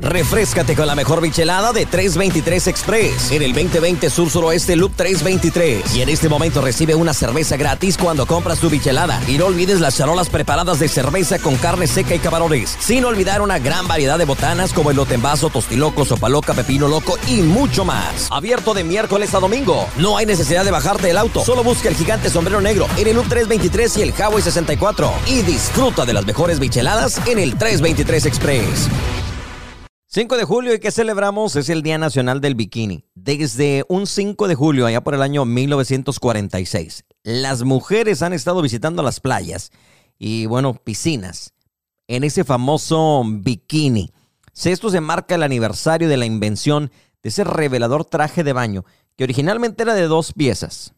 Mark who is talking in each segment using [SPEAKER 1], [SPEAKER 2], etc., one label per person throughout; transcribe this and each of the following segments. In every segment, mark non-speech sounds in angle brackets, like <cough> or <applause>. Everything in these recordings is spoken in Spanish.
[SPEAKER 1] Refrescate con la mejor bichelada de 323 Express en el 2020 Sur Suroeste Loop 323. Y en este momento recibe una cerveza gratis cuando compras tu bichelada. Y no olvides las charolas preparadas de cerveza con carne seca y camarones. Sin olvidar una gran variedad de botanas como el vaso, tostiloco, sopa loca, pepino loco y mucho más. Abierto de miércoles a domingo. No hay necesidad de bajarte del auto. Solo busca el gigante sombrero negro en el Loop 323 y el Highway 64. Y disfruta de las mejores bicheladas en el 323 Express. 5 de julio y que celebramos es el Día Nacional del Bikini. Desde un 5 de julio, allá por el año 1946, las mujeres han estado visitando las playas y, bueno, piscinas en ese famoso bikini. Esto se marca el aniversario de la invención de ese revelador traje de baño que originalmente era de dos piezas.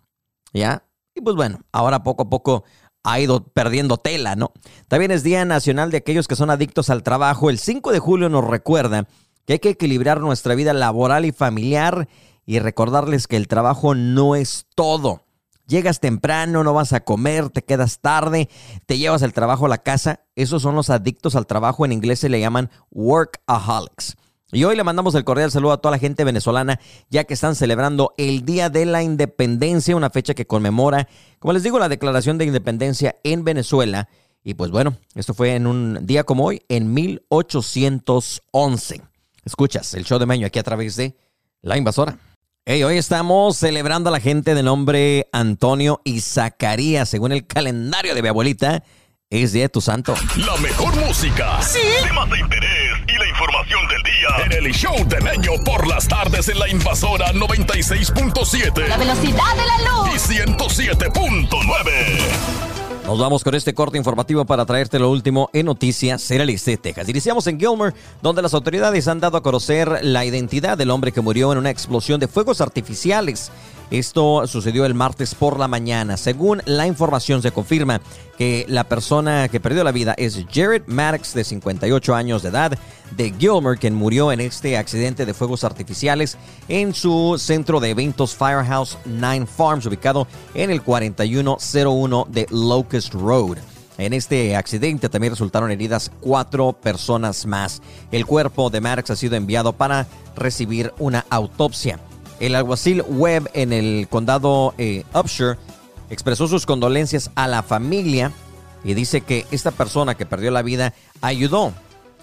[SPEAKER 1] ¿Ya? Y pues bueno, ahora poco a poco ha ido perdiendo tela, ¿no? También es Día Nacional de aquellos que son adictos al trabajo. El 5 de julio nos recuerda que hay que equilibrar nuestra vida laboral y familiar y recordarles que el trabajo no es todo. Llegas temprano, no vas a comer, te quedas tarde, te llevas el trabajo a la casa. Esos son los adictos al trabajo. En inglés se le llaman workaholics. Y hoy le mandamos el cordial saludo a toda la gente venezolana, ya que están celebrando el Día de la Independencia, una fecha que conmemora, como les digo, la declaración de independencia en Venezuela. Y pues bueno, esto fue en un día como hoy, en 1811. Escuchas el show de Meño aquí a través de La Invasora. Hey, hoy estamos celebrando a la gente de nombre Antonio y Zacarías, según el calendario de mi abuelita. Es día de tu santo.
[SPEAKER 2] La mejor música. Sí. Temas de interés y la información del día. En el show de Meño por las tardes en la invasora 96.7.
[SPEAKER 3] La velocidad de la luz.
[SPEAKER 2] Y 107.9.
[SPEAKER 1] Nos vamos con este corte informativo para traerte lo último en noticias de Texas. Iniciamos en Gilmer, donde las autoridades han dado a conocer la identidad del hombre que murió en una explosión de fuegos artificiales. Esto sucedió el martes por la mañana. Según la información se confirma que la persona que perdió la vida es Jared Maddox, de 58 años de edad, de Gilmer, quien murió en este accidente de fuegos artificiales en su centro de eventos Firehouse Nine Farms, ubicado en el 4101 de Locust Road. En este accidente también resultaron heridas cuatro personas más. El cuerpo de Maddox ha sido enviado para recibir una autopsia. El alguacil Webb en el condado eh, Upshur expresó sus condolencias a la familia y dice que esta persona que perdió la vida ayudó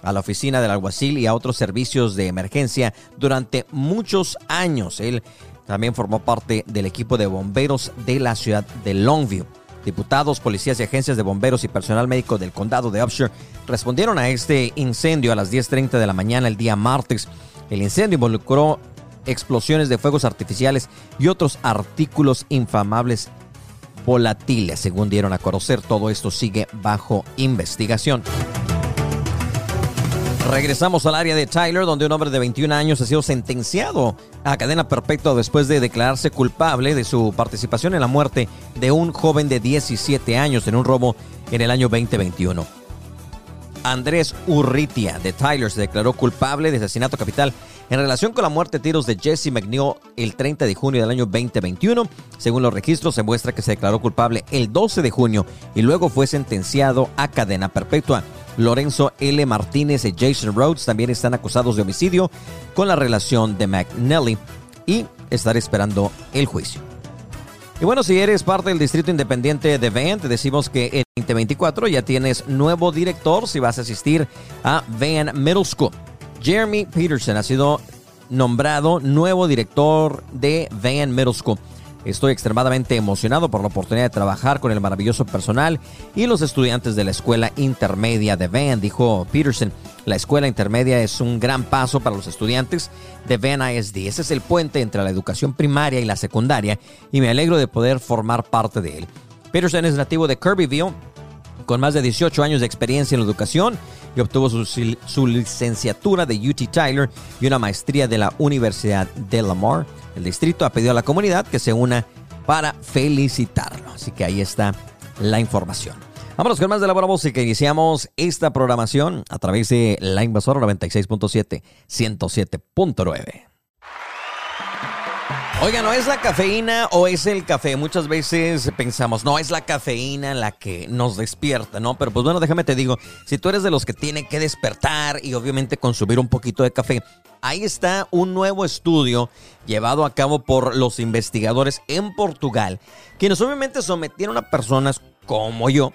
[SPEAKER 1] a la oficina del alguacil y a otros servicios de emergencia durante muchos años. Él también formó parte del equipo de bomberos de la ciudad de Longview. Diputados, policías y agencias de bomberos y personal médico del condado de Upshur respondieron a este incendio a las 10.30 de la mañana el día martes. El incendio involucró explosiones de fuegos artificiales y otros artículos infamables volátiles, según dieron a conocer. Todo esto sigue bajo investigación. Regresamos al área de Tyler, donde un hombre de 21 años ha sido sentenciado a cadena perpetua después de declararse culpable de su participación en la muerte de un joven de 17 años en un robo en el año 2021. Andrés Urritia de Tyler se declaró culpable de asesinato capital en relación con la muerte de tiros de Jesse McNeil el 30 de junio del año 2021. Según los registros, se muestra que se declaró culpable el 12 de junio y luego fue sentenciado a cadena perpetua. Lorenzo L. Martínez y Jason Rhodes también están acusados de homicidio con la relación de McNally y estar esperando el juicio. Y bueno, si eres parte del Distrito Independiente de Van, te decimos que en 2024 ya tienes nuevo director si vas a asistir a Van Middle School. Jeremy Peterson ha sido nombrado nuevo director de Van Middle School. Estoy extremadamente emocionado por la oportunidad de trabajar con el maravilloso personal y los estudiantes de la escuela intermedia de Van, dijo Peterson. La escuela intermedia es un gran paso para los estudiantes de Van ISD. Ese es el puente entre la educación primaria y la secundaria y me alegro de poder formar parte de él. Peterson es nativo de Kirbyville, con más de 18 años de experiencia en la educación y obtuvo su, su licenciatura de UT Tyler y una maestría de la Universidad de Lamar. El distrito ha pedido a la comunidad que se una para felicitarlo. Así que ahí está la información. Vámonos con más de la buena música. Iniciamos esta programación a través de la invasora 96.7, 107.9. Oiga, ¿no es la cafeína o es el café? Muchas veces pensamos, no, es la cafeína la que nos despierta, ¿no? Pero pues bueno, déjame te digo, si tú eres de los que tiene que despertar y obviamente consumir un poquito de café, ahí está un nuevo estudio llevado a cabo por los investigadores en Portugal, quienes obviamente sometieron a personas como yo,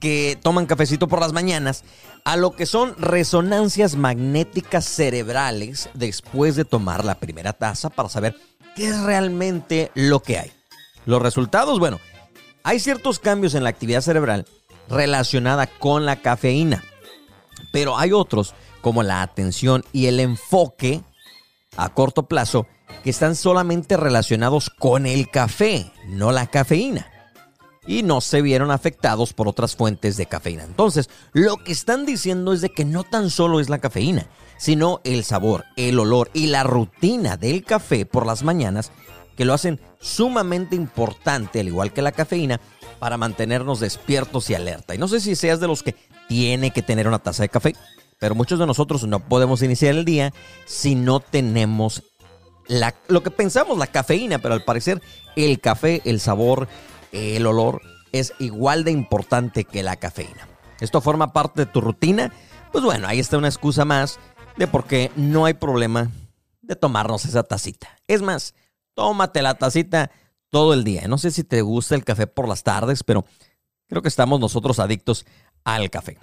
[SPEAKER 1] que toman cafecito por las mañanas, a lo que son resonancias magnéticas cerebrales después de tomar la primera taza para saber qué es realmente lo que hay. Los resultados, bueno, hay ciertos cambios en la actividad cerebral relacionada con la cafeína, pero hay otros como la atención y el enfoque a corto plazo que están solamente relacionados con el café, no la cafeína. Y no se vieron afectados por otras fuentes de cafeína. Entonces, lo que están diciendo es de que no tan solo es la cafeína, sino el sabor, el olor y la rutina del café por las mañanas que lo hacen sumamente importante, al igual que la cafeína, para mantenernos despiertos y alerta. Y no sé si seas de los que tiene que tener una taza de café, pero muchos de nosotros no podemos iniciar el día si no tenemos la, lo que pensamos, la cafeína, pero al parecer el café, el sabor, el olor es igual de importante que la cafeína. Esto forma parte de tu rutina. Pues bueno, ahí está una excusa más de por qué no hay problema de tomarnos esa tacita. Es más, tómate la tacita todo el día. No sé si te gusta el café por las tardes, pero creo que estamos nosotros adictos al café.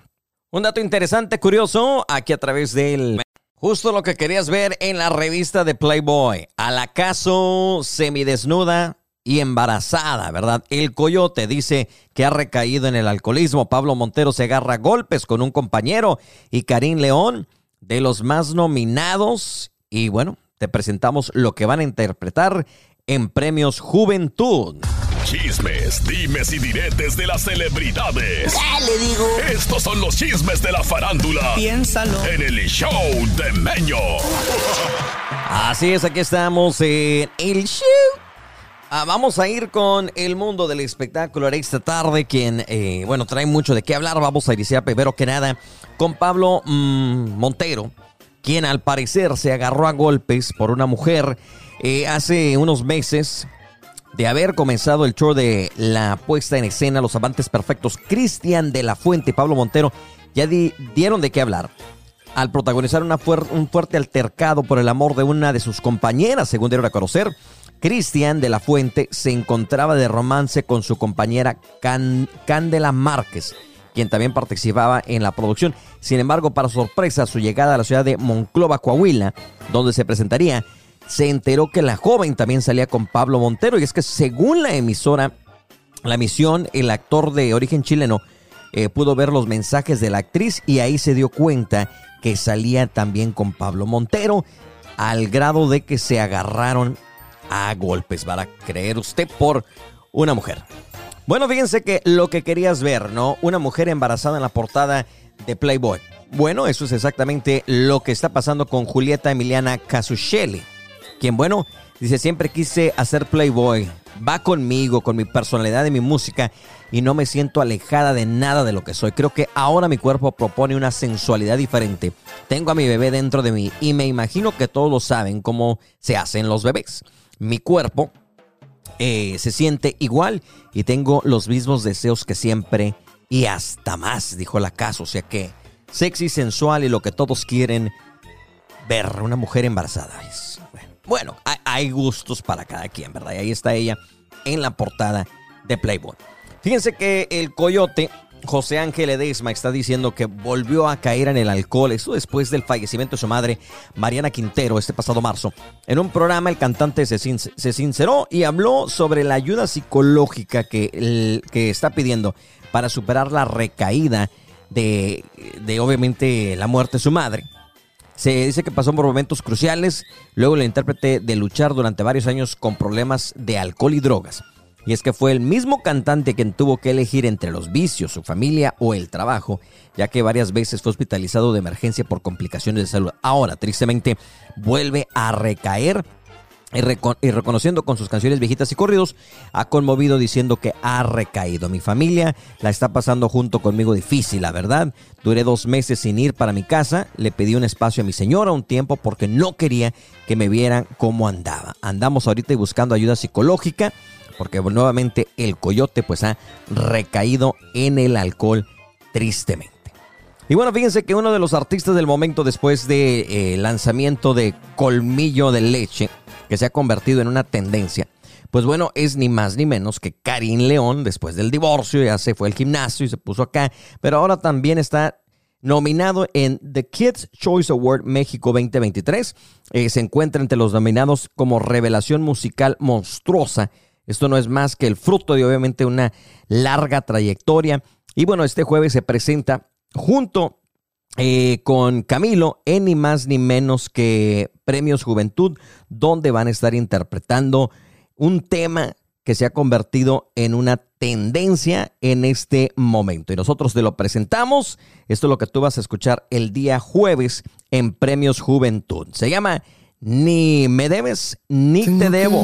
[SPEAKER 1] Un dato interesante, curioso, aquí a través del... Justo lo que querías ver en la revista de Playboy. Al acaso semidesnuda y embarazada, ¿verdad? El coyote dice que ha recaído en el alcoholismo. Pablo Montero se agarra golpes con un compañero y Karim León de los más nominados. Y bueno, te presentamos lo que van a interpretar en Premios Juventud.
[SPEAKER 2] Chismes, dimes y diretes de las celebridades.
[SPEAKER 3] le digo?
[SPEAKER 2] Estos son los chismes de la farándula.
[SPEAKER 3] Piénsalo.
[SPEAKER 2] En el show de Meño.
[SPEAKER 1] Así es, aquí estamos en el show. Ah, vamos a ir con el mundo del espectáculo esta tarde, quien, eh, bueno, trae mucho de qué hablar. Vamos a iniciar primero que nada con Pablo mm, Montero, quien al parecer se agarró a golpes por una mujer eh, hace unos meses de haber comenzado el show de la puesta en escena Los Amantes Perfectos. Cristian de la Fuente y Pablo Montero ya dieron de qué hablar al protagonizar una un fuerte altercado por el amor de una de sus compañeras, según dieron a conocer. Cristian de la Fuente se encontraba de romance con su compañera Candela Márquez quien también participaba en la producción. Sin embargo, para sorpresa, su llegada a la ciudad de Monclova, Coahuila, donde se presentaría, se enteró que la joven también salía con Pablo Montero. Y es que según la emisora, la emisión, el actor de origen chileno eh, pudo ver los mensajes de la actriz y ahí se dio cuenta que salía también con Pablo Montero, al grado de que se agarraron a golpes, para creer usted, por una mujer. Bueno, fíjense que lo que querías ver, ¿no? Una mujer embarazada en la portada de Playboy. Bueno, eso es exactamente lo que está pasando con Julieta Emiliana Casuccelli, quien, bueno, dice, siempre quise hacer Playboy, va conmigo, con mi personalidad y mi música, y no me siento alejada de nada de lo que soy. Creo que ahora mi cuerpo propone una sensualidad diferente. Tengo a mi bebé dentro de mí y me imagino que todos saben cómo se hacen los bebés. Mi cuerpo eh, se siente igual y tengo los mismos deseos que siempre y hasta más, dijo la casa. O sea que sexy, sensual y lo que todos quieren ver, una mujer embarazada. Bueno, hay gustos para cada quien, ¿verdad? Y ahí está ella en la portada de Playboy. Fíjense que el coyote José Ángel Edesma está diciendo que volvió a caer en el alcohol, eso después del fallecimiento de su madre, Mariana Quintero, este pasado marzo. En un programa el cantante se, sinceró y habló sobre la ayuda psicológica que, que está pidiendo para superar la recaída de, de obviamente la muerte de su madre. Se dice que pasó por momentos cruciales, luego el intérprete de luchar durante varios años con problemas de alcohol y drogas. Y es que fue el mismo cantante quien tuvo que elegir entre los vicios, su familia o el trabajo, ya que varias veces fue hospitalizado de emergencia por complicaciones de salud. Ahora, tristemente, vuelve a recaer y, reconociendo con sus canciones viejitas y corridos, ha conmovido diciendo que ha recaído. Mi familia la está pasando junto conmigo difícil, la verdad. Duré dos meses sin ir para mi casa. Le pedí un espacio a mi señora un tiempo porque no quería que me vieran cómo andaba. Andamos ahorita buscando ayuda psicológica porque nuevamente el coyote pues ha recaído en el alcohol tristemente. Y bueno, fíjense que uno de los artistas del momento después del de, eh, lanzamiento de Colmillo de Leche, que se ha convertido en una tendencia, pues bueno, es ni más ni menos que Karim León, después del divorcio, ya se fue al gimnasio y se puso acá, pero ahora también está nominado en The Kids Choice Award México 2023. Eh, se encuentra entre los nominados como revelación musical monstruosa. Esto no es más que el fruto de obviamente una larga trayectoria. Y bueno, este jueves se presenta junto eh, con Camilo en ni más ni menos que Premios Juventud, donde van a estar interpretando un tema que se ha convertido en una tendencia en este momento. Y nosotros te lo presentamos. Esto es lo que tú vas a escuchar el día jueves en Premios Juventud. Se llama Ni me debes ni te debo.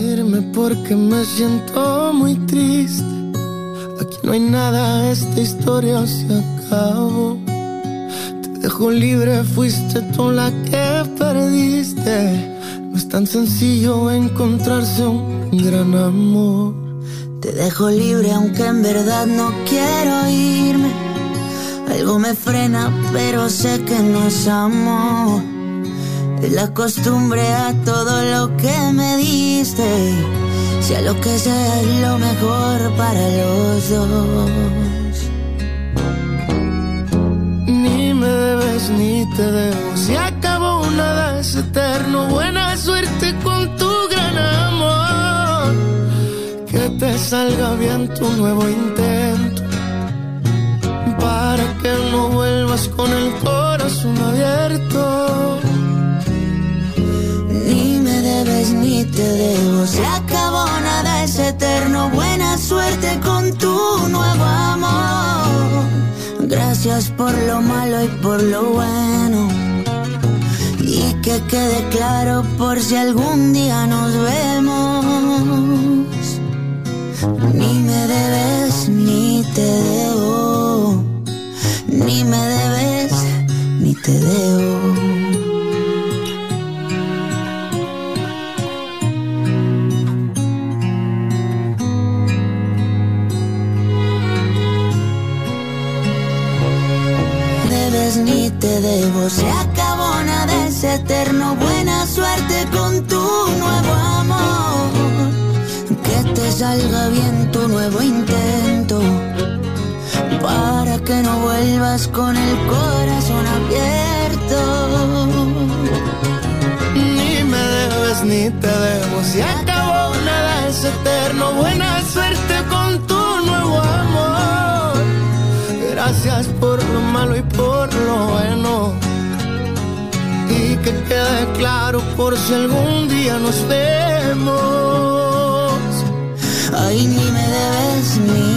[SPEAKER 4] porque me siento muy triste. Aquí no hay nada, esta historia se acabó dejo libre, fuiste tú la que perdiste. No es tan sencillo encontrarse un gran amor.
[SPEAKER 5] Te dejo libre aunque en verdad no quiero irme. Algo me frena, pero sé que no es amor. Es la costumbre a todo lo que me diste. Sea lo que sea es lo mejor para los dos.
[SPEAKER 4] ni te debo. Si acabó nada es eterno. Buena suerte con tu gran amor. Que te salga bien tu nuevo intento. Para que no vuelvas con el corazón abierto.
[SPEAKER 5] Te debo. Se acabó nada es eterno. Buena suerte con tu nuevo amor Gracias por lo malo y por lo bueno. Y que quede claro por si algún día nos vemos. Ni me debes ni te debo. Ni me debes ni te debo. Te debo. Se acabó, nada es eterno. Buena suerte con tu nuevo amor. Que te salga bien tu nuevo intento. Para que no vuelvas con el corazón abierto.
[SPEAKER 4] Ni me debes ni te debo. Se acabó, nada es eterno. Buena suerte Por lo malo y por lo bueno. Y que quede claro por si algún día nos vemos.
[SPEAKER 5] Ay, ni me debes ni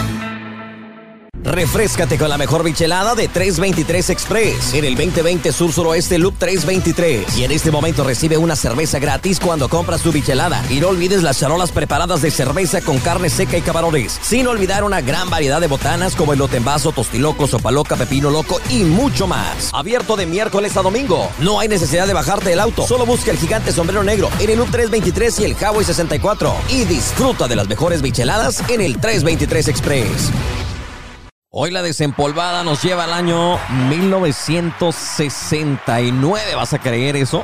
[SPEAKER 1] Refrescate con la mejor bichelada de 323 Express en el 2020 Sur Suroeste Loop 323. Y en este momento recibe una cerveza gratis cuando compras tu bichelada. Y no olvides las charolas preparadas de cerveza con carne seca y camarones. Sin olvidar una gran variedad de botanas como el vaso, tostiloco, sopaloca, pepino loco y mucho más. Abierto de miércoles a domingo. No hay necesidad de bajarte del auto. Solo busca el gigante sombrero negro en el Loop 323 y el Highway 64. Y disfruta de las mejores bicheladas en el 323 Express. Hoy la desempolvada nos lleva al año 1969. ¿Vas a creer eso?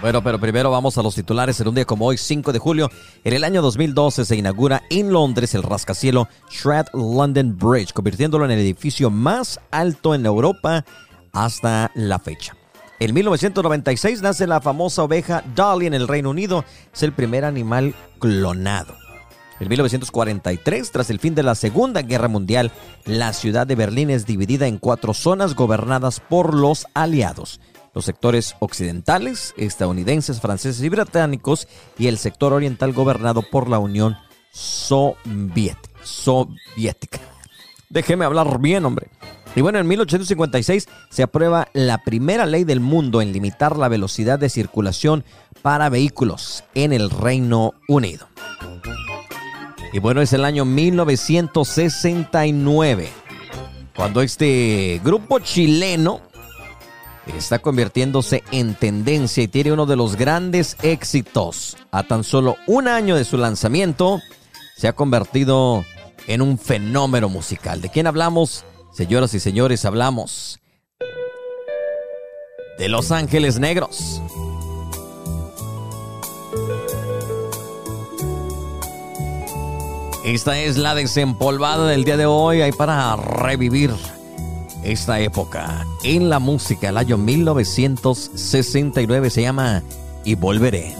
[SPEAKER 1] Bueno, pero primero vamos a los titulares. En un día como hoy, 5 de julio, en el año 2012 se inaugura en Londres el rascacielo Shred London Bridge, convirtiéndolo en el edificio más alto en Europa hasta la fecha. En 1996 nace la famosa oveja Dolly en el Reino Unido. Es el primer animal clonado. En 1943, tras el fin de la Segunda Guerra Mundial, la ciudad de Berlín es dividida en cuatro zonas gobernadas por los aliados. Los sectores occidentales, estadounidenses, franceses y británicos, y el sector oriental gobernado por la Unión Soviética. Déjeme hablar bien, hombre. Y bueno, en 1856 se aprueba la primera ley del mundo en limitar la velocidad de circulación para vehículos en el Reino Unido. Y bueno, es el año 1969, cuando este grupo chileno está convirtiéndose en tendencia y tiene uno de los grandes éxitos. A tan solo un año de su lanzamiento, se ha convertido en un fenómeno musical. ¿De quién hablamos? Señoras y señores, hablamos de Los Ángeles Negros. Esta es la desempolvada del día de hoy, ahí para revivir esta época en la música. El año 1969 se llama Y Volveré.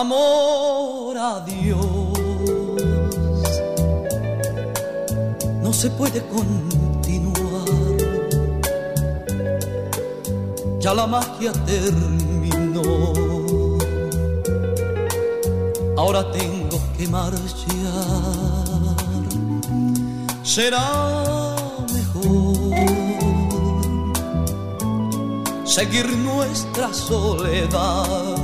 [SPEAKER 6] Amor a Dios. No se puede continuar. Ya la magia terminó. Ahora tengo que marchar. Será mejor seguir nuestra soledad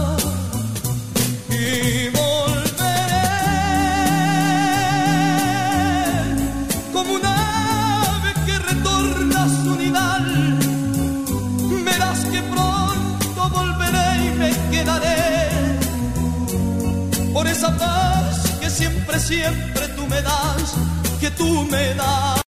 [SPEAKER 6] esa paz que siempre, siempre tú me das, que tú me das.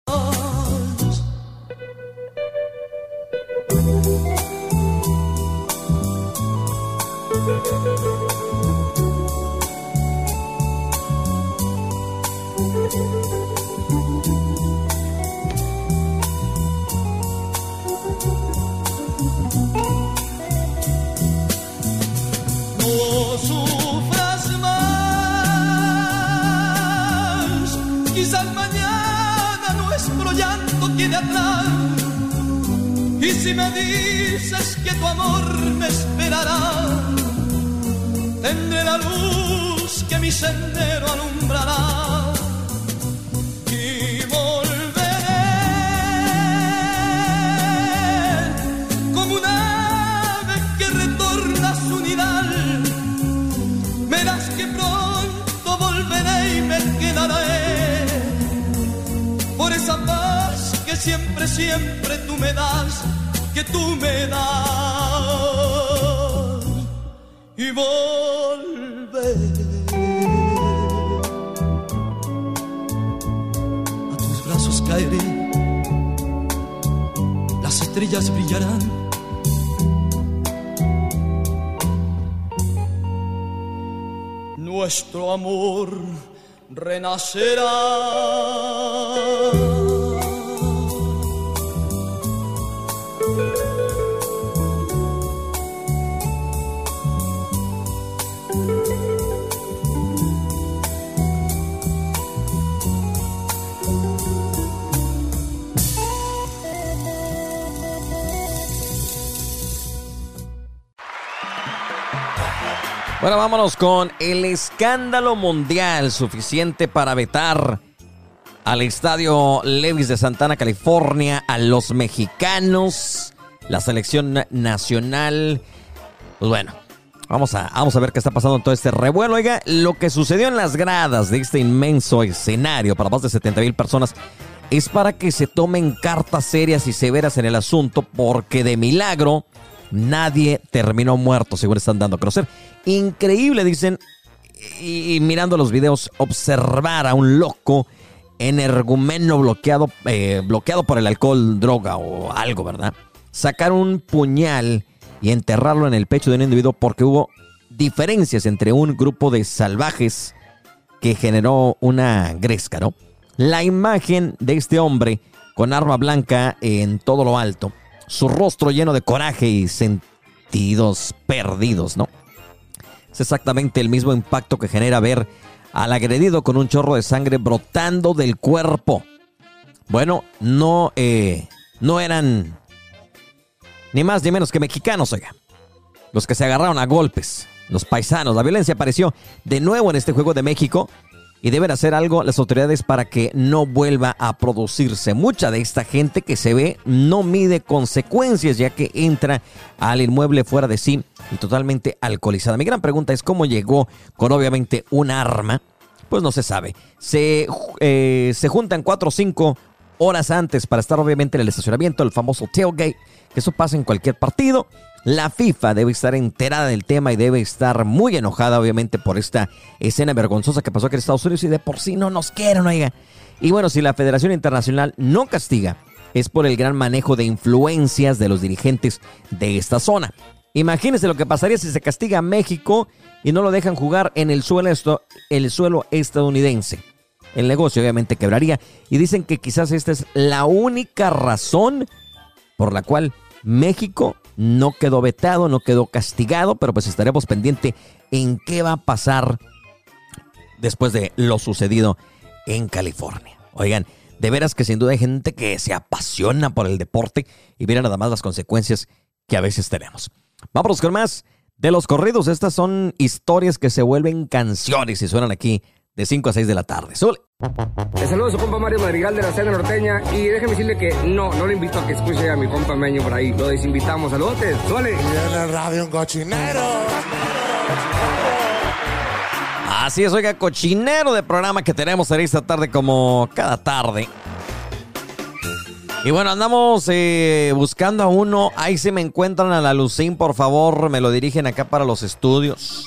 [SPEAKER 6] Si me dices que tu amor me esperará, tendré la luz que mi sendero alumbrará. Siempre, siempre tú me das que tú me das. y volver. A tus brazos caeré, las estrellas brillarán. Nuestro amor renacerá.
[SPEAKER 1] Bueno, vámonos con el escándalo mundial suficiente para vetar al estadio Levis de Santana, California, a los mexicanos, la selección nacional. Pues bueno, vamos a, vamos a ver qué está pasando en todo este revuelo. Oiga, lo que sucedió en las gradas de este inmenso escenario para más de 70 mil personas es para que se tomen cartas serias y severas en el asunto, porque de milagro nadie terminó muerto, según están dando a conocer. Increíble, dicen, y, mirando los videos, observar a un loco energumeno bloqueado, eh, bloqueado por el alcohol, droga o algo, ¿verdad? Sacar un puñal y enterrarlo en el pecho de un individuo porque hubo diferencias entre un grupo de salvajes que generó una gresca, ¿no? La imagen de este hombre con arma blanca en todo lo alto, su rostro lleno de coraje y sentidos perdidos, ¿no? Es exactamente el mismo impacto que genera ver al agredido con un chorro de sangre brotando del cuerpo. Bueno, no, eh, no eran ni más ni menos que mexicanos, oiga. Los que se agarraron a golpes, los paisanos. La violencia apareció de nuevo en este juego de México y deben hacer algo las autoridades para que no vuelva a producirse. Mucha de esta gente que se ve no mide consecuencias ya que entra al inmueble fuera de sí y totalmente alcoholizada. Mi gran pregunta es cómo llegó con obviamente un arma. Pues no se sabe. Se, eh, se juntan cuatro o cinco horas antes para estar obviamente en el estacionamiento, el famoso tailgate, que eso pasa en cualquier partido. La FIFA debe estar enterada del tema y debe estar muy enojada, obviamente, por esta escena vergonzosa que pasó aquí en Estados Unidos y de por sí no nos quieren, oiga. Y bueno, si la Federación Internacional no castiga, es por el gran manejo de influencias de los dirigentes de esta zona. Imagínense lo que pasaría si se castiga a México y no lo dejan jugar en el suelo, el suelo estadounidense. El negocio obviamente quebraría y dicen que quizás esta es la única razón por la cual México no quedó vetado, no quedó castigado, pero pues estaremos pendiente en qué va a pasar después de lo sucedido en California. Oigan, de veras que sin duda hay gente que se apasiona por el deporte y mira nada más las consecuencias que a veces tenemos. Vamos con más de los corridos. Estas son historias que se vuelven canciones y suenan aquí de 5 a 6 de la tarde. ¡Sule!
[SPEAKER 7] Le saludo a su compa Mario Madrigal de la Cena Norteña y déjeme decirle que no, no le invito a que escuche a mi compa Meño por ahí. Lo desinvitamos. Saludos, suele.
[SPEAKER 8] Y en el radio un cochinero.
[SPEAKER 1] Así es, oiga, cochinero de programa que tenemos en esta tarde como cada tarde. Y bueno, andamos eh, buscando a uno. Ahí se me encuentran a la Lucín, por favor, me lo dirigen acá para los estudios.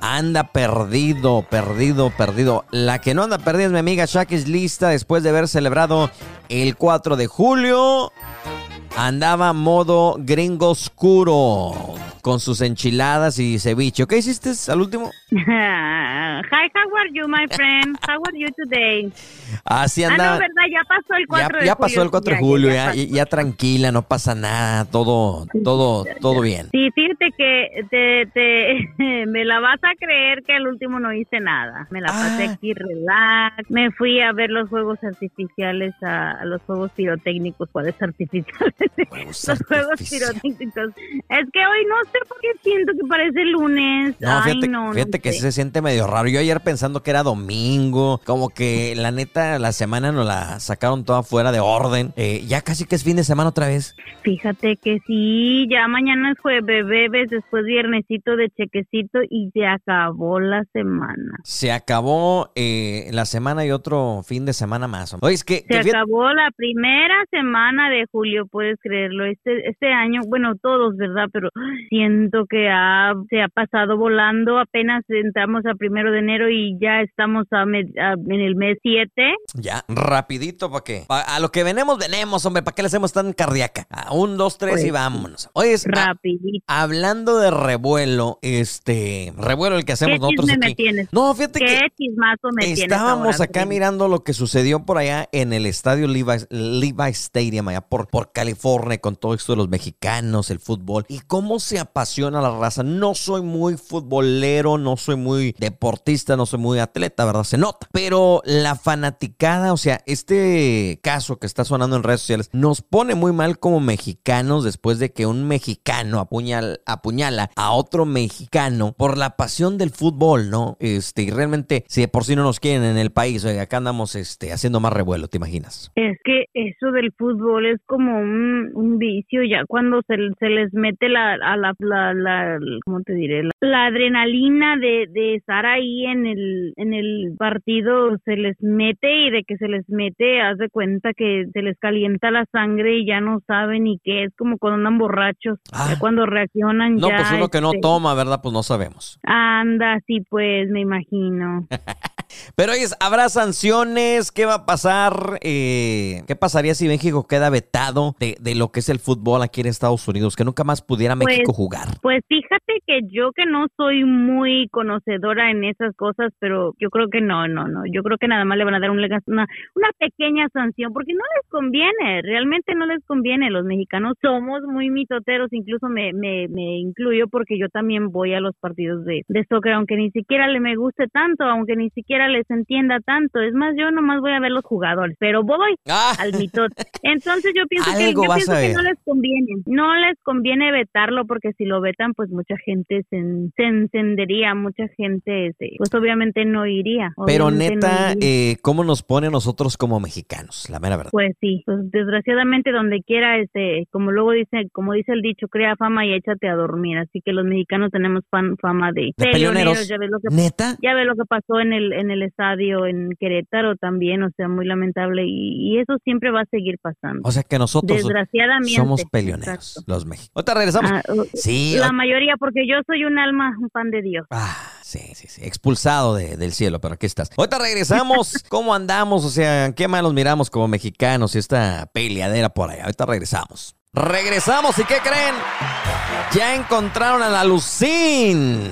[SPEAKER 1] Anda perdido, perdido, perdido. La que no anda perdida es mi amiga Shakis lista después de haber celebrado el 4 de julio. Andaba modo gringo oscuro con sus enchiladas y ceviche. ¿Qué hiciste al último? <laughs>
[SPEAKER 9] Hi, how are you, my friend? How are you today?
[SPEAKER 1] Así anda.
[SPEAKER 9] Ah, no, ¿verdad? Ya pasó el 4
[SPEAKER 1] ya,
[SPEAKER 9] de julio.
[SPEAKER 1] Ya pasó el 4 de julio, ya, ya, ya, tranquila, no pasa nada, todo, todo, todo bien.
[SPEAKER 9] Sí, fíjate que te, te, <laughs> me la vas a creer que al último no hice nada. Me la pasé
[SPEAKER 1] Ah.
[SPEAKER 9] aquí relax, me fui a ver los juegos artificiales, a, a los juegos pirotécnicos, ¿cuáles artificiales? <laughs> Los juegos pirotécnicos. Es que hoy no sé por qué siento que parece lunes.
[SPEAKER 1] No, fíjate,
[SPEAKER 9] no
[SPEAKER 1] que se siente medio raro. Yo ayer pensando que era domingo, como que la neta la semana nos la sacaron toda fuera de orden. Eh, ya casi que es fin de semana otra vez.
[SPEAKER 9] Fíjate que sí, ya mañana es jueves, bebés, después viernesito de chequecito y se acabó la semana.
[SPEAKER 1] Se acabó eh, la semana y otro fin de semana más. Oye, es que...
[SPEAKER 9] Se
[SPEAKER 1] que fíjate-
[SPEAKER 9] acabó la primera semana de julio, puedes creerlo. Este este año, bueno, todos, ¿verdad? Pero siento que ha, se ha pasado volando. Apenas entramos a primero de enero y ya estamos a med- a- en el mes 7.
[SPEAKER 1] Ya, rapidito, ¿para qué? Pa- a lo que venemos, venemos, hombre. ¿Para qué le hacemos tan cardíaca? A un, dos, tres y
[SPEAKER 9] Pues,
[SPEAKER 1] vámonos. Oye, es- a-
[SPEAKER 9] Rapidito.
[SPEAKER 1] hablando de revuelo, este... Revuelo el que hacemos
[SPEAKER 9] ¿Qué
[SPEAKER 1] nosotros
[SPEAKER 9] chisme me
[SPEAKER 1] aquí.
[SPEAKER 9] tienes?
[SPEAKER 1] No, fíjate que...
[SPEAKER 9] ¿Qué chismazo me tienes
[SPEAKER 1] Estábamos
[SPEAKER 9] ahora,
[SPEAKER 1] acá mirando lo que sucedió por allá en el estadio Levi, Levi Stadium, allá por, por California, con todo esto de los mexicanos, el fútbol, y cómo se apasiona la raza. No soy muy futbolero, no soy muy deportista, no soy muy atleta, ¿verdad? Se nota. Pero la fanaticada, o sea, este caso que está sonando en redes sociales, nos pone muy mal como mexicanos después de que un mexicano apuñal, apuñala a otro mexicano por la pasión del fútbol, ¿no? Este, y realmente, si de por sí no nos quieren en el país, oiga, acá andamos este, haciendo más revuelo, ¿te imaginas?
[SPEAKER 9] Es que eso del fútbol es como un vicio ya cuando se, se les mete la, a la, la, la- ¿cómo te diré? La, la adrenalina de, de estar ahí en el, en el partido se les mete y de que se les mete, haz de cuenta que se les calienta la sangre y ya no saben ni qué, es como cuando andan borrachos, ya cuando reaccionan
[SPEAKER 1] No,
[SPEAKER 9] ya.
[SPEAKER 1] pues uno que no
[SPEAKER 9] este,
[SPEAKER 1] toma, ¿verdad? Pues no sabemos.
[SPEAKER 9] Anda, sí, pues me imagino. <laughs>
[SPEAKER 1] Pero oye, ¿habrá sanciones? ¿Qué va a pasar? Eh, ¿Qué pasaría si México queda vetado de, de lo que es el fútbol aquí en Estados Unidos? Que nunca más pudiera México
[SPEAKER 9] Pues-
[SPEAKER 1] jugar.
[SPEAKER 9] Pues fíjate que yo que no soy muy conocedora en esas cosas, pero yo creo que no, no, no. Yo creo que nada más le van a dar un una, una pequeña sanción porque no les conviene, realmente no les conviene. Los mexicanos somos muy mitoteros, incluso me, me, me incluyo porque yo también voy a los partidos de, de soccer, aunque ni siquiera le me guste tanto, aunque ni siquiera les entienda tanto. Es más, yo nomás voy a ver los jugadores, pero voy al mitote. <laughs> Entonces yo pienso que,
[SPEAKER 1] Ah.
[SPEAKER 9] Yo pienso que no les conviene. No les conviene vetarlo porque si lo vetan, pues mucha gente se, en- se encendería, mucha gente, pues obviamente no iría.
[SPEAKER 1] Pero
[SPEAKER 9] obviamente no
[SPEAKER 1] neta,
[SPEAKER 9] iría.
[SPEAKER 1] eh, ¿cómo nos pone a nosotros como mexicanos? La mera verdad.
[SPEAKER 9] Pues sí, pues desgraciadamente donde quiera, este, como luego dice, como dice el dicho, crea fama y échate a dormir. Así que los mexicanos tenemos fan- fama de,
[SPEAKER 1] De peleoneros.
[SPEAKER 9] Ya ves lo que,
[SPEAKER 1] ¿Neta?
[SPEAKER 9] Ya ves lo que pasó en el en el estadio en Querétaro también, o sea, muy lamentable y, y eso siempre va a seguir pasando.
[SPEAKER 1] O sea que nosotros
[SPEAKER 9] Desgraciadamente.
[SPEAKER 1] somos peleoneros, los mexicanos. Ahorita regresamos.
[SPEAKER 9] Ah, uh,
[SPEAKER 1] sí,
[SPEAKER 9] La mayoría, porque yo soy un alma, un pan de Dios.
[SPEAKER 1] sí, sí, sí, expulsado de- del cielo, pero aquí estás. Ahorita regresamos. <laughs> ¿Cómo andamos? O sea, ¿qué mal nos miramos como mexicanos y esta peleadera por allá? Ahorita regresamos. Regresamos y ¿qué creen? Ya encontraron a la Lucín.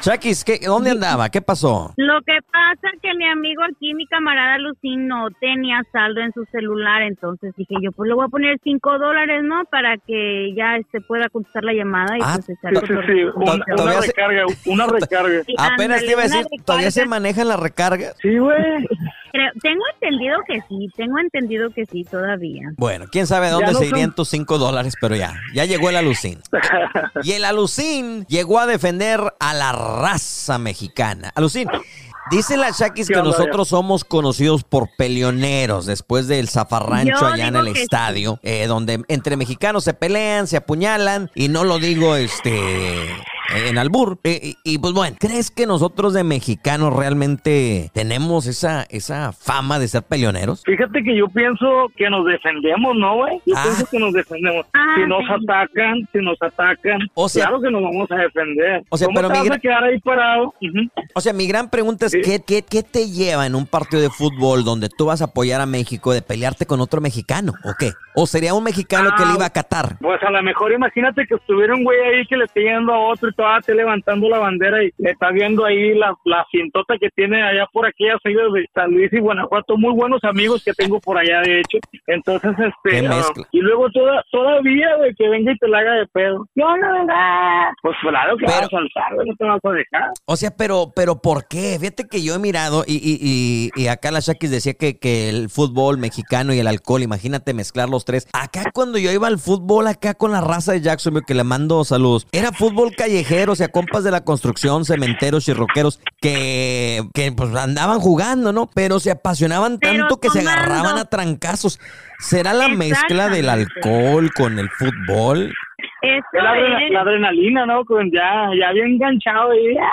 [SPEAKER 1] Chakis, ¿qué, ¿dónde andaba? ¿Qué pasó?
[SPEAKER 9] Lo que pasa es que mi amigo aquí, mi camarada Lucín, no tenía saldo en su celular, entonces dije yo, pues le voy a poner cinco dólares, ¿no? Para que ya este pueda contestar la llamada y
[SPEAKER 1] Ah,
[SPEAKER 9] pues echar
[SPEAKER 10] Sí, sí, sí, una,
[SPEAKER 1] todavía
[SPEAKER 10] una
[SPEAKER 1] se-
[SPEAKER 10] recarga, una <laughs> recarga.
[SPEAKER 9] Sí,
[SPEAKER 1] Apenas
[SPEAKER 9] ándale,
[SPEAKER 1] te iba a
[SPEAKER 9] una
[SPEAKER 1] decir, ¿todavía se manejan las recargas?
[SPEAKER 10] Sí, güey.
[SPEAKER 9] Creo- tengo entendido que sí, tengo entendido que sí todavía.
[SPEAKER 1] Bueno, quién sabe dónde
[SPEAKER 9] no
[SPEAKER 1] se irían tus cinco dólares, pero ya, ya llegó el alucín. <laughs> Y el alucín llegó a defender a la raza mexicana. Alucín, dice la Shakis
[SPEAKER 10] ¿Qué
[SPEAKER 1] que nosotros somos conocidos por peleoneros después del zafarrancho
[SPEAKER 9] Yo
[SPEAKER 1] allá en el
[SPEAKER 9] sí.
[SPEAKER 1] estadio, eh, donde entre mexicanos se pelean, se apuñalan, y no lo digo este en albur. Eh, y, y, pues bueno, ¿crees que nosotros de mexicanos realmente tenemos esa, esa fama de ser peleoneros?
[SPEAKER 10] Fíjate que yo pienso que nos defendemos, ¿no, güey? Yo
[SPEAKER 1] Ah.
[SPEAKER 10] pienso que nos defendemos. si nos atacan, si nos atacan,
[SPEAKER 1] sea-
[SPEAKER 10] claro que nos vamos a defender.
[SPEAKER 1] O sea,
[SPEAKER 10] ¿Cómo
[SPEAKER 1] pero
[SPEAKER 10] te vas
[SPEAKER 1] migra-
[SPEAKER 10] a quedar ahí parado?
[SPEAKER 1] O sea, mi gran pregunta es, ¿qué, qué, qué te lleva en un partido de fútbol donde tú vas a apoyar a México de pelearte con otro mexicano? ¿O qué? ¿O sería un mexicano que le iba a catar?
[SPEAKER 10] Pues a lo mejor imagínate que estuviera un güey ahí que le esté yendo a otro y todavía esté levantando la bandera y está viendo ahí la, la cintota que tiene allá por aquellas islas de San Luis y Guanajuato, muy buenos amigos que tengo por allá de hecho. Entonces, este, ah,
[SPEAKER 1] mezcla.
[SPEAKER 10] y luego toda, todavía de que venga y te la haga de pedo. No, no, venga. Pues claro que vas a saltar, güey, no te vas a dejar.
[SPEAKER 1] O sea, pero, pero ¿por qué? Fíjate que yo he mirado y, y, y, y acá la Shakis decía que, que el fútbol mexicano y el alcohol, imagínate mezclar los tres. Acá cuando yo iba al fútbol, acá con la raza de Jacksonville, que le mando saludos, era fútbol callejero callejeros y a compas de la construcción, cementeros y roqueros que, que pues andaban jugando, ¿no? Pero se apasionaban tanto que se agarraban a trancazos. ¿Será la mezcla del alcohol con el fútbol?
[SPEAKER 10] Es la, la, adrenalina, ¿no? Con ya, ya bien enganchado y ya,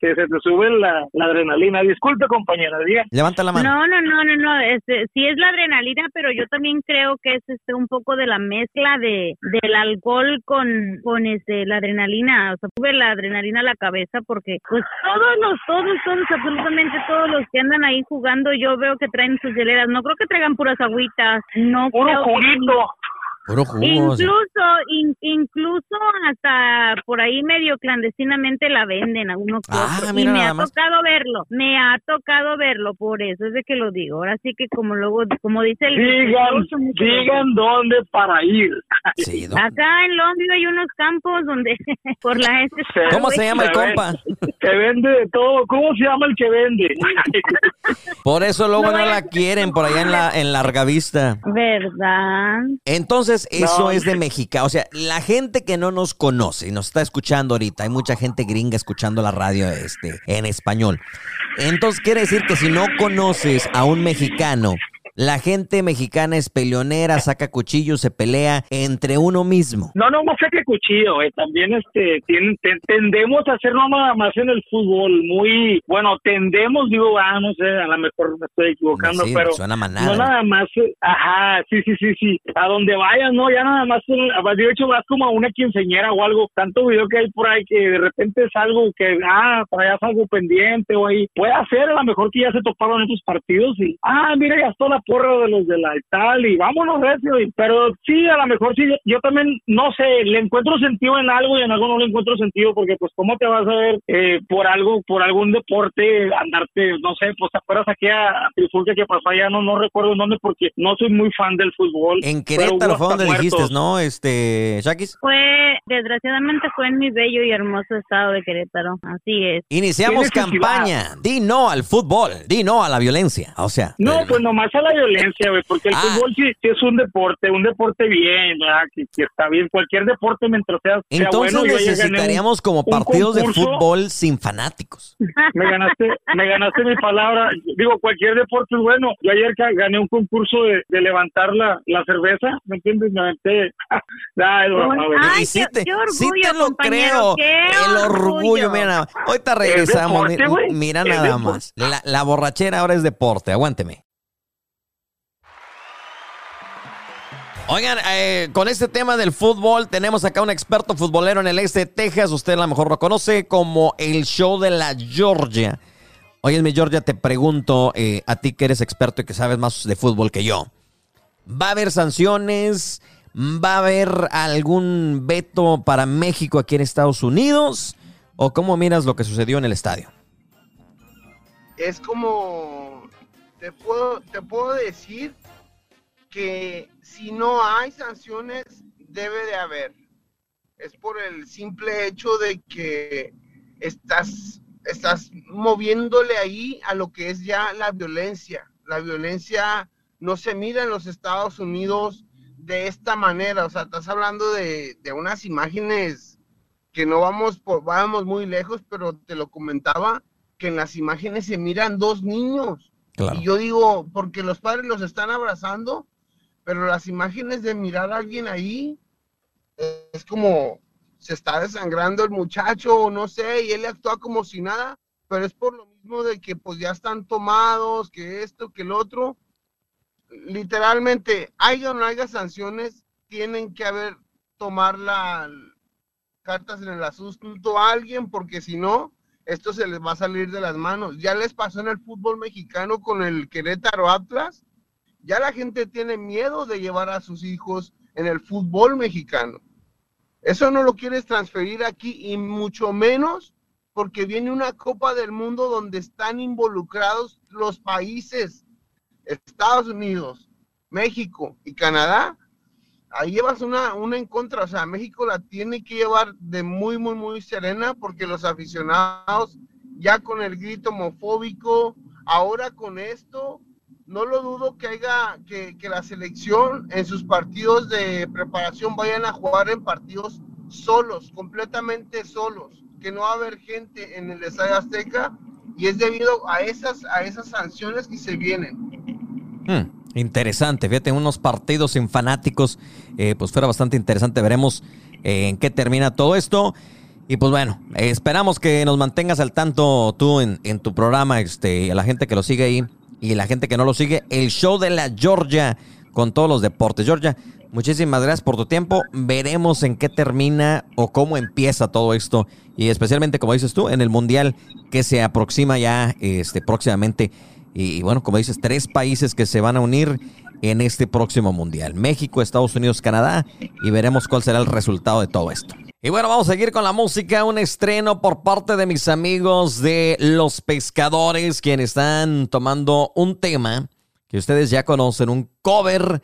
[SPEAKER 10] que se te sube la, la adrenalina. Disculpe, compañera, diga.
[SPEAKER 1] Levanta la mano.
[SPEAKER 9] No, no, no, no, no. Este, sí es la adrenalina, pero yo también creo que es este un poco de la mezcla de del alcohol con con este la adrenalina, o sea, sube la adrenalina a la cabeza porque pues todos los todos todos absolutamente todos los que andan ahí jugando yo veo que traen sus hieleras, no creo que traigan puras agüitas, no
[SPEAKER 10] Puro
[SPEAKER 9] creo que-
[SPEAKER 10] juguito.
[SPEAKER 1] Puro jugo.
[SPEAKER 9] Incluso, in- incluso hasta por ahí medio clandestinamente la venden a uno que
[SPEAKER 1] Ah,
[SPEAKER 9] otro. Y me
[SPEAKER 1] nada
[SPEAKER 9] ha
[SPEAKER 1] más.
[SPEAKER 9] tocado verlo, me ha tocado verlo, por eso es de que lo digo. Ahora sí que como luego, como dice el...
[SPEAKER 10] Digan, digan dónde para ir.
[SPEAKER 9] Acá en Longview hay unos campos donde <laughs> por la este
[SPEAKER 1] ¿Cómo se llama el compa?
[SPEAKER 10] Que vende de todo. ¿Cómo se llama el que vende? <laughs>
[SPEAKER 1] Por eso luego
[SPEAKER 9] No
[SPEAKER 1] la quieren por allá en la en larga vista.
[SPEAKER 9] ¿Verdad?
[SPEAKER 1] Entonces, eso
[SPEAKER 10] No.
[SPEAKER 1] es de México. O sea, la gente que no nos conoce y nos está escuchando ahorita, hay mucha gente gringa escuchando la radio este, en español. Entonces, quiere decir que si no conoces a un mexicano, la gente mexicana es peleonera, saca cuchillos, se pelea entre uno mismo.
[SPEAKER 10] No, no más que cuchillo, eh. también este tienen- ten- tendemos a hacer no nada más en el fútbol, muy bueno, tendemos, digo, ah, no sé, a lo mejor me estoy equivocando,
[SPEAKER 1] Sí,
[SPEAKER 10] pero
[SPEAKER 1] suena
[SPEAKER 10] no
[SPEAKER 1] manada.
[SPEAKER 10] nada más, eh, ajá, sí, sí, sí, sí, a donde vayas, no, ya nada más, eh, de hecho vas como a una quinceñera o algo, tanto video que hay por ahí que de repente es algo que, ah, traías algo pendiente o ahí, puede ser a lo mejor que ya se toparon estos partidos y, ah, mira, ya está la porra de los de la y tal y vámonos, recio, y- pero sí, a lo mejor sí, yo, yo también, no sé, le encuentro sentido en algo y en algo no le encuentro sentido porque pues cómo te vas a ver eh, por algo, por algún deporte, andarte, no sé, pues te acuerdas aquí a, a Trifulca que pasó allá, no, no recuerdo dónde porque no soy muy fan del fútbol.
[SPEAKER 1] En Querétaro fue donde dijiste. ¿no? Este, Shakis.
[SPEAKER 9] Fue, desgraciadamente fue en mi bello y hermoso estado de Querétaro. Así es.
[SPEAKER 1] Iniciamos campaña. Di no al fútbol, di no a la violencia. O sea,
[SPEAKER 10] No,
[SPEAKER 1] eh,
[SPEAKER 10] pues nomás a la violencia, güey, porque el
[SPEAKER 1] Ah.
[SPEAKER 10] fútbol sí, sí es un deporte, un deporte bien. Que, que está bien. Cualquier deporte mientras sea, sea
[SPEAKER 1] entonces
[SPEAKER 10] bueno. un-
[SPEAKER 1] necesitaríamos como partidos de fútbol sin fanáticos. <laughs>
[SPEAKER 10] Me ganaste, me ganaste mi palabra. Digo, cualquier deporte es bueno. Yo ayer gané un concurso de, de levantar la, la cerveza, ¿me entiendes? Me aventé. <laughs> Ah, es broma, güey.
[SPEAKER 9] Ay,
[SPEAKER 1] y sí
[SPEAKER 9] qué-
[SPEAKER 1] te,
[SPEAKER 9] qué
[SPEAKER 1] sí
[SPEAKER 9] orgullo,
[SPEAKER 1] te lo creo.
[SPEAKER 9] qué
[SPEAKER 1] El orgullo,
[SPEAKER 9] orgullo.
[SPEAKER 1] mira nada más. Ahorita regresamos.
[SPEAKER 10] deporte,
[SPEAKER 1] mira nada
[SPEAKER 10] deporte.
[SPEAKER 1] más. La, la borrachera ahora es deporte. Aguánteme. Oigan, eh, con este tema del fútbol, tenemos acá un experto futbolero en el este de Texas. Usted a lo mejor lo conoce como el show de la Georgia. Oye, mi Georgia, te pregunto, eh, a ti que eres experto y que sabes más de fútbol que yo. ¿Va a haber sanciones? ¿Va a haber algún veto para México aquí en Estados Unidos? ¿O cómo miras lo que sucedió en el estadio?
[SPEAKER 11] es como te puedo te puedo decir que si no hay sanciones debe de haber es por el simple hecho de que estás estás moviéndole ahí a lo que es ya la violencia la violencia no se mira en los Estados Unidos de esta manera o sea estás hablando de, de unas imágenes que no vamos por, vamos muy lejos pero te lo comentaba que en las imágenes se miran dos niños.
[SPEAKER 1] Claro.
[SPEAKER 11] Y yo digo, porque los padres los están abrazando, pero las imágenes de mirar a alguien ahí eh, es como se está desangrando el muchacho o no sé, y él actúa como si nada, pero es por lo mismo de que pues ya están tomados, que esto, que el otro. Literalmente, haya o no haya sanciones, tienen que haber tomar la cartas en el asunto a alguien, porque si no, esto se les va a salir de las manos. Ya les pasó en el fútbol mexicano con el Querétaro Atlas. Ya la gente tiene miedo de llevar a sus hijos en el fútbol mexicano. Eso no lo quieres transferir aquí y mucho menos porque viene una Copa del Mundo donde están involucrados los países, Estados Unidos, México y Canadá. Ahí llevas una, una en contra, o sea, México la tiene que llevar de muy, muy, muy serena porque los aficionados ya con el grito homofóbico, ahora con esto, no lo dudo que haya, que, que la selección en sus partidos de preparación vayan a jugar en partidos solos, completamente solos, que no va a haber gente en el Estadio Azteca y es debido a esas, a esas sanciones que se vienen.
[SPEAKER 1] Hmm, interesante, fíjate, unos partidos sin fanáticos, eh, pues fuera bastante interesante, veremos eh, en qué termina todo esto. Y pues bueno, esperamos que nos mantengas al tanto tú en, en tu programa, este, a la gente que lo sigue ahí y la gente que no lo sigue, el show de la Georgia con todos los deportes. Georgia, muchísimas gracias por tu tiempo. Veremos en qué termina o cómo empieza todo esto. Y especialmente, como dices tú, en el Mundial que se aproxima ya este, próximamente. Y, bueno, como dices, tres países que se van a unir en este próximo Mundial. México, Estados Unidos, Canadá. Y veremos cuál será el resultado de todo esto. Y bueno, vamos a seguir con la música. Un estreno por parte de mis amigos de Los Pescadores, quienes están tomando un tema que ustedes ya conocen, un cover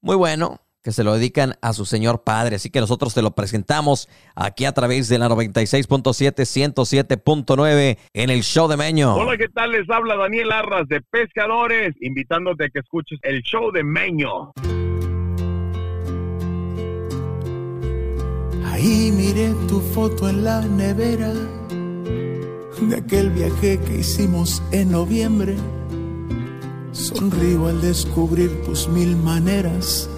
[SPEAKER 1] muy bueno que se lo dedican a su señor padre. Así que nosotros te lo presentamos aquí a través de la 96.7, 107.9 en el show de Meño.
[SPEAKER 12] Hola, ¿qué tal? Les habla Daniel Arras de Pescadores, invitándote a que escuches el show de Meño.
[SPEAKER 3] Ahí miré tu foto en la nevera de aquel viaje que hicimos en noviembre Sonrío al descubrir tus mil maneras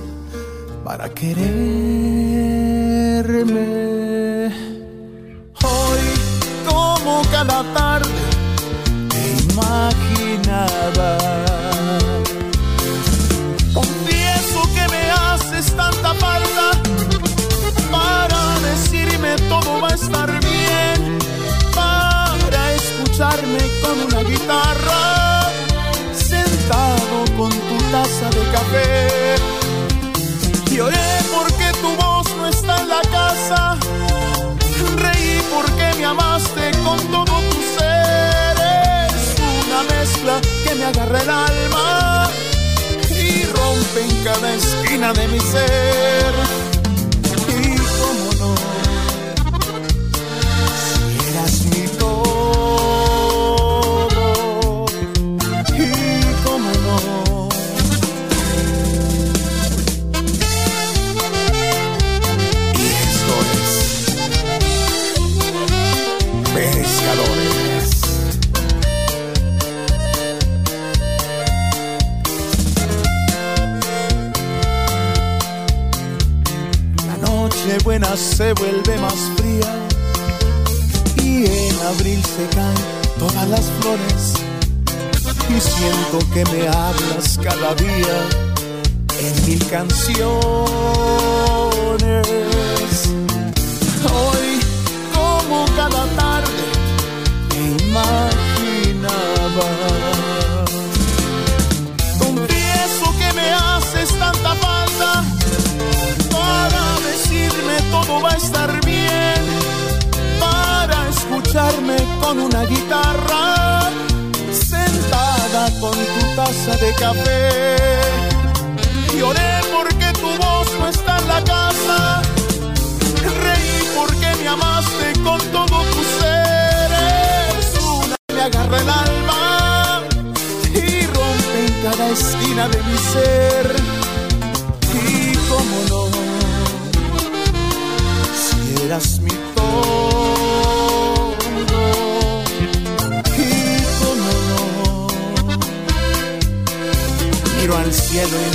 [SPEAKER 3] para quererme. Hoy, como cada tarde, te imaginaba. Confieso que me haces tanta falta para decirme todo va a estar bien, para escucharme con una guitarra con tu taza de café. Lloré porque tu voz no está en la casa. Reí porque me amaste con todo tu ser. Es una mezcla que me agarra el alma y rompe en cada esquina de mi ser.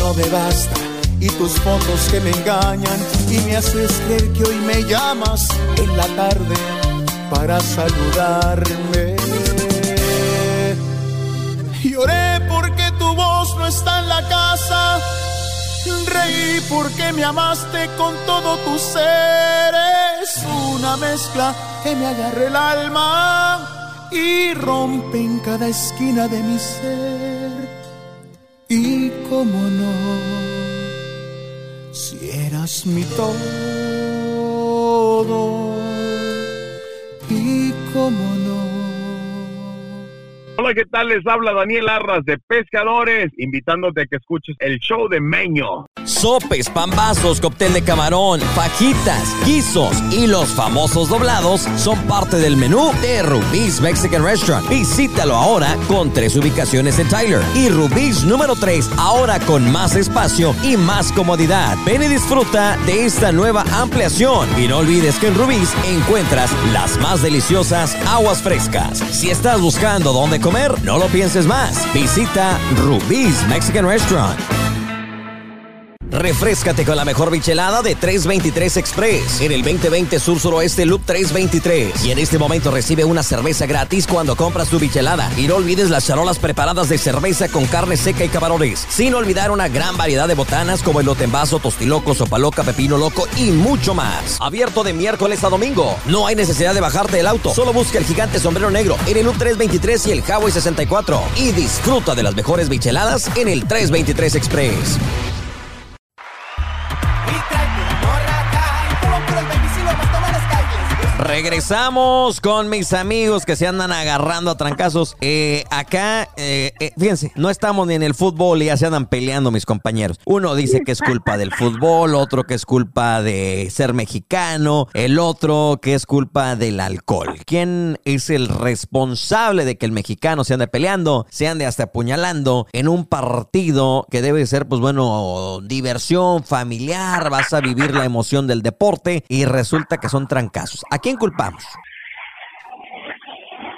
[SPEAKER 3] No me basta. Y tus fotos que me engañan y me haces creer que hoy me llamas en la tarde para saludarme. Lloré porque tu voz no está en la casa Reí porque me amaste con todo tu ser. Es una mezcla que me agarra el alma y rompe en cada esquina de mi ser. Cómo no, si eras mi todo.
[SPEAKER 12] Hola, ¿qué tal? Les habla Daniel Arras de Pescadores, invitándote a que escuches el show de Meño.
[SPEAKER 1] Sopes, pambazos, cóctel de camarón, fajitas, guisos y los famosos doblados son parte del menú de Rubí's Mexican Restaurant. Visítalo ahora con tres ubicaciones en Tyler y Rubí's número 3 ahora con más espacio y más comodidad. Ven y disfruta de esta nueva ampliación y no olvides que en Rubí's encuentras las más deliciosas aguas frescas. Si estás buscando dónde comer, no lo pienses más. Visita Rubí's Mexican Restaurant. Refrescate con la mejor bichelada de 323 Express en el 2020 Sur Suroeste Loop 323. Y en este momento recibe una cerveza gratis cuando compras tu bichelada. Y no olvides las charolas preparadas de cerveza con carne seca y camarones. Sin olvidar una gran variedad de botanas como el vaso, tostiloco, sopa loca, pepino loco y mucho más. Abierto de miércoles a domingo. No hay necesidad de bajarte del auto. Solo busca el gigante sombrero negro en el Loop 323 y el Highway 64. Y disfruta de las mejores bicheladas en el 323 Express. Regresamos con mis amigos que se andan agarrando a trancazos. Eh, acá, eh, eh, fíjense, no estamos ni en el fútbol y ya se andan peleando mis compañeros. Uno dice que es culpa del fútbol, otro que es culpa de ser mexicano, el otro que es culpa del alcohol. ¿Quién es el responsable de que el mexicano se ande peleando, se ande hasta apuñalando en un partido que debe ser, pues bueno, diversión familiar, vas a vivir la emoción del deporte y resulta que son trancazos? ¿A quién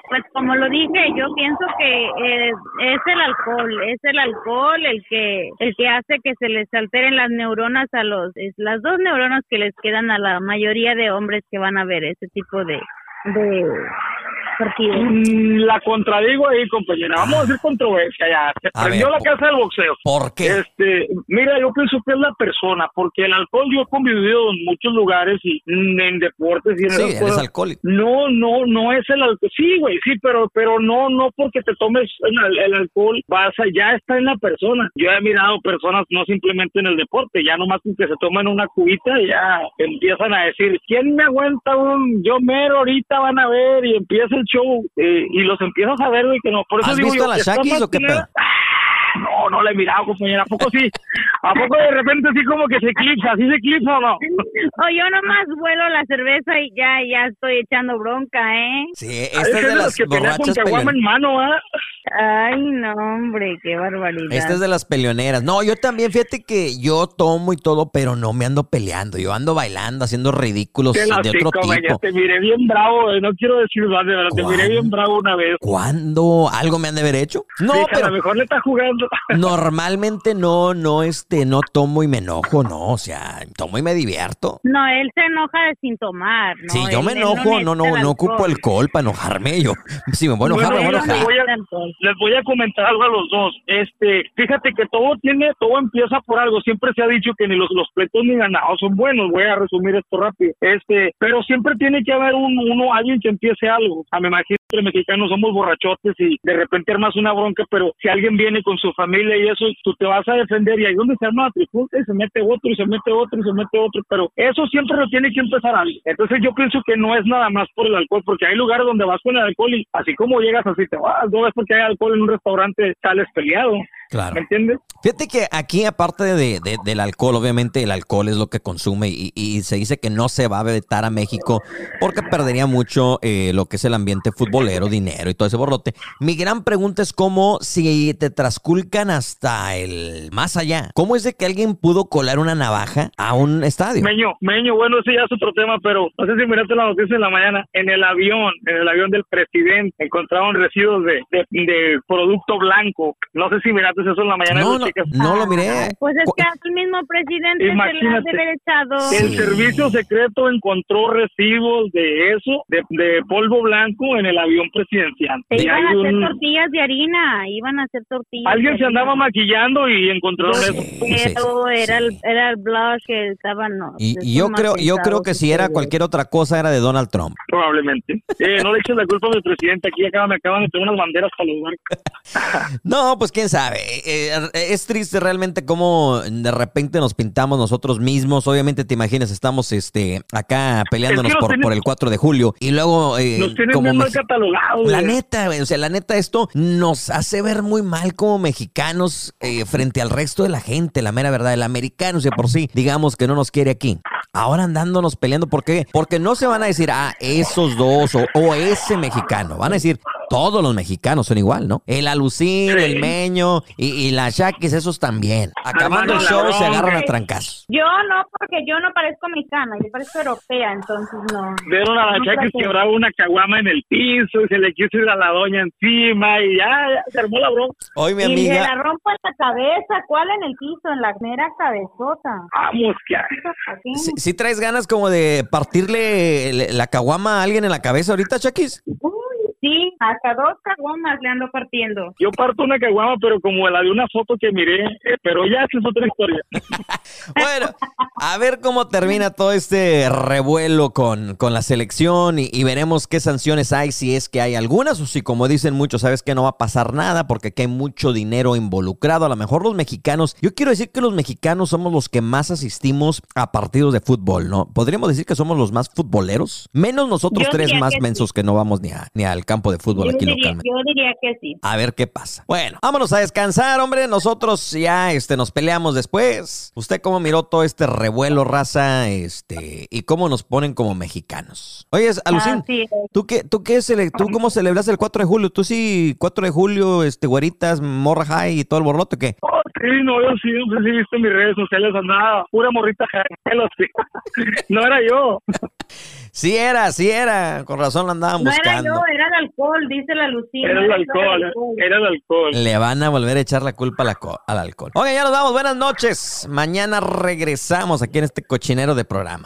[SPEAKER 9] Pues como lo dije, yo pienso que eh, es el alcohol, es el alcohol el que el que hace que se les alteren las neuronas a los es las dos neuronas que les quedan a la mayoría de hombres que van a ver ese tipo de de
[SPEAKER 10] Mm, La contradigo ahí, compañera. Vamos a hacer controversia ya. Se
[SPEAKER 1] A
[SPEAKER 10] prendió
[SPEAKER 1] ver,
[SPEAKER 10] la casa del boxeo.
[SPEAKER 1] ¿Por qué?
[SPEAKER 10] Este, mira, yo pienso que es la persona, porque el alcohol yo he convivido en muchos lugares y mm, en deportes y en
[SPEAKER 1] Sí, eres
[SPEAKER 10] cosas.
[SPEAKER 1] alcohólico.
[SPEAKER 10] No, no, no es el alcohol. Sí, güey, sí, pero, pero no, no porque te tomes el, al- el alcohol, vas a, ya está en la persona. Yo he mirado personas no simplemente en el deporte, ya nomás que se toman una cubita y ya empiezan a decir, ¿quién me aguanta un yo mero ahorita van a ver y empieza el show eh, y los empiezas a ver, güey, que no. Por eso
[SPEAKER 1] ¿Has
[SPEAKER 10] digo
[SPEAKER 1] visto
[SPEAKER 10] yo,
[SPEAKER 1] a la Shakis o qué
[SPEAKER 10] Ah, No, no la he mirado, compañera. ¿A poco sí? ¿A poco de repente sí como que se eclipsa? ¿Sí se eclipsa o no? <laughs>
[SPEAKER 9] O yo nomás vuelo la cerveza y ya ya estoy echando bronca, ¿eh?
[SPEAKER 1] Sí, esta es de las
[SPEAKER 10] que con en mano, ¿ah?
[SPEAKER 9] Ay, no, hombre, qué barbaridad.
[SPEAKER 1] Esta es de las peleoneras. No, yo también, fíjate que yo tomo y todo, pero no me ando peleando. Yo ando bailando, haciendo ridículos de otro tipo.
[SPEAKER 10] Te miré bien bravo, eh, no quiero decir más, de verdad. Te miré bien bravo una vez.
[SPEAKER 1] ¿Cuándo? ¿Algo me han de haber hecho? No,
[SPEAKER 10] Dije, a
[SPEAKER 1] pero
[SPEAKER 10] lo mejor le está jugando. <laughs>
[SPEAKER 1] normalmente no, no, este, no tomo y me enojo, no. O sea, tomo y me divierto.
[SPEAKER 9] No, él se enoja de sin tomar, ¿no?
[SPEAKER 1] Si yo
[SPEAKER 9] Él-
[SPEAKER 1] me enojo, no, no,
[SPEAKER 9] necesita
[SPEAKER 1] no ocupo
[SPEAKER 9] alcohol.
[SPEAKER 1] para enojarme. Yo, si me voy a enojar, me voy a enojar.
[SPEAKER 10] les, voy a, les voy a comentar algo a los dos. Este, fíjate que todo tiene, todo empieza por algo. Siempre se ha dicho que ni los, los pleitos ni ganados son buenos. Voy a resumir esto rápido. Este, pero siempre tiene que haber un, uno, alguien que empiece algo. A me imagino los mexicanos somos borrachotes y de repente armas una bronca, pero si alguien viene con su familia y eso, tú te vas a defender y ahí donde se arma la se mete otro y se mete otro y se mete otro, pero eso siempre lo tiene que empezar alguien. Entonces yo pienso que no es nada más por el alcohol, porque hay lugares donde vas con el alcohol y así como llegas así te vas, no es porque hay alcohol en un restaurante sales peleado.
[SPEAKER 1] Claro.
[SPEAKER 10] ¿Me entiendes?
[SPEAKER 1] Fíjate que aquí, aparte de, de- del alcohol, obviamente el alcohol es lo que consume y, y se dice que no se va a vetar a México porque perdería mucho eh, lo que es el ambiente futbolero, dinero y todo ese borrote. Mi gran pregunta es cómo si te trasculcan hasta el más allá, ¿cómo es de que alguien pudo colar una navaja a un estadio?
[SPEAKER 10] Meño, Meño, bueno, ese ya es otro tema, pero no sé si miraste la noticia en la mañana. En el avión, en el avión del presidente, encontraron residuos de, de, de producto blanco. No sé si miraste eso en la mañana.
[SPEAKER 1] No,
[SPEAKER 10] lo
[SPEAKER 1] no, no lo miré.
[SPEAKER 9] Pues es que el mismo presidente se de
[SPEAKER 10] Imagínate.
[SPEAKER 9] haber echado.
[SPEAKER 10] El servicio secreto encontró residuos de eso, de, de polvo blanco en el avión presidencial.
[SPEAKER 9] Se iban a hacer
[SPEAKER 10] un-
[SPEAKER 9] tortillas de harina, iban a hacer tortillas.
[SPEAKER 10] Alguien
[SPEAKER 9] de
[SPEAKER 10] se andaba maquillando y encontraron eso.
[SPEAKER 9] Pero era el, era el blush que estaban. no,
[SPEAKER 1] Y,
[SPEAKER 9] de
[SPEAKER 1] y yo creo, yo creo que si era cualquier otra cosa era de Donald Trump.
[SPEAKER 10] Probablemente. Eh, no le eches la culpa a mi presidente. Aquí acaban, me acaban de tener unas banderas para los barcos. <laughs>
[SPEAKER 1] No, pues quién sabe. Eh, eh, es triste realmente cómo de repente nos pintamos nosotros mismos. Obviamente te imaginas, estamos este acá peleándonos
[SPEAKER 10] Es que nos
[SPEAKER 1] por, el 4 de julio y luego eh,
[SPEAKER 10] Nos tienen
[SPEAKER 1] como
[SPEAKER 10] mal catalogados,
[SPEAKER 1] La neta, o sea, la neta esto nos hace ver muy mal como mexicanos eh, frente al resto de la gente, la mera verdad, el americano de por sí, digamos que no nos quiere aquí. Ahora andándonos peleando, ¿por qué? Porque no se van a decir, ah, esos dos o, o ese mexicano. Van a decir, todos los mexicanos son igual, ¿no? El alucín, el meño y, y las yaquis, esos también. Acabando el show se agarran a trancazos.
[SPEAKER 9] Yo no, porque yo no parezco mexicana, yo parezco europea, entonces no.
[SPEAKER 10] Vieron a la
[SPEAKER 9] No
[SPEAKER 10] que quebraba una caguama en el piso y se le quiso ir a la doña encima y ya, ya se armó la bronca.
[SPEAKER 1] Hoy mi
[SPEAKER 9] Y me la
[SPEAKER 1] amiga,
[SPEAKER 9] rompo en la cabeza, ¿cuál en el piso? En la mera cabezota.
[SPEAKER 10] Vamos, que
[SPEAKER 9] Así.
[SPEAKER 1] Si, traes ganas como de partirle le- la caguama a alguien en la cabeza ahorita, Chaquis.
[SPEAKER 9] Sí, hasta dos caguamas le ando partiendo.
[SPEAKER 10] Yo parto una caguama, pero como la de una foto que miré, eh, pero ya esa es otra historia. <laughs>
[SPEAKER 1] Bueno, a ver cómo termina todo este revuelo con, con la selección y, y veremos qué sanciones hay, si es que hay algunas o si como dicen muchos, sabes que no va a pasar nada porque aquí hay mucho dinero involucrado. A lo mejor los mexicanos, yo quiero decir que los mexicanos somos los que más asistimos a partidos de fútbol, ¿no? Podríamos decir que somos los más futboleros, menos nosotros
[SPEAKER 9] Yo
[SPEAKER 1] tres más
[SPEAKER 9] que
[SPEAKER 1] mensos que no vamos ni, a- ni al campo de fútbol
[SPEAKER 9] Yo
[SPEAKER 1] aquí
[SPEAKER 9] diría,
[SPEAKER 1] localmente.
[SPEAKER 9] yo diría que sí.
[SPEAKER 1] A ver qué pasa. Bueno, vámonos a descansar, hombre. Nosotros ya este, nos peleamos después. ¿Usted cómo miró todo este revuelo, raza? Este, y cómo nos ponen como mexicanos. Oye, Alucín,
[SPEAKER 9] Así es.
[SPEAKER 1] ¿tú qué, tú qué cele- tú cómo celebras el 4 de julio? ¿Tú sí, 4 de julio, este, güeritas, morra high y todo el borlote o qué?
[SPEAKER 10] Sí, no, yo sí, no sé si viste mis redes sociales, andaba pura morrita jaramelo, sí. <laughs> No era yo.
[SPEAKER 1] Sí era, sí era. Con razón la andaban
[SPEAKER 9] No era
[SPEAKER 1] buscando.
[SPEAKER 9] yo, era el alcohol, dice la Lucía.
[SPEAKER 10] Era el alcohol, era el alcohol.
[SPEAKER 1] Le van a volver a echar la culpa al, al alcohol. Oigan, ya nos vamos. Buenas noches. Mañana regresamos aquí en este cochinero de programa.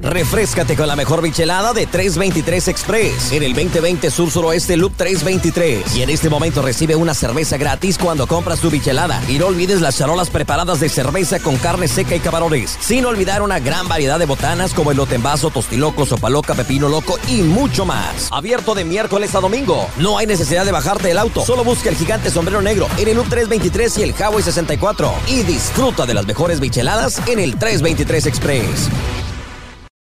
[SPEAKER 1] Refrescate con la mejor bichelada de 323 Express en el 2020 Sur Suroeste Loop 323. Y en este momento recibe una cerveza gratis cuando compras tu bichelada. Y no olvides las charolas preparadas de cerveza con carne seca y camarones. Sin olvidar una gran variedad de botanas como el vaso, tostiloco, sopaloca, pepino loco y mucho más. Abierto de miércoles a domingo. No hay necesidad de bajarte del auto. Solo busca el gigante sombrero negro en el Loop 323 y el Highway 64. Y disfruta de las mejores bicheladas en el 323 Express.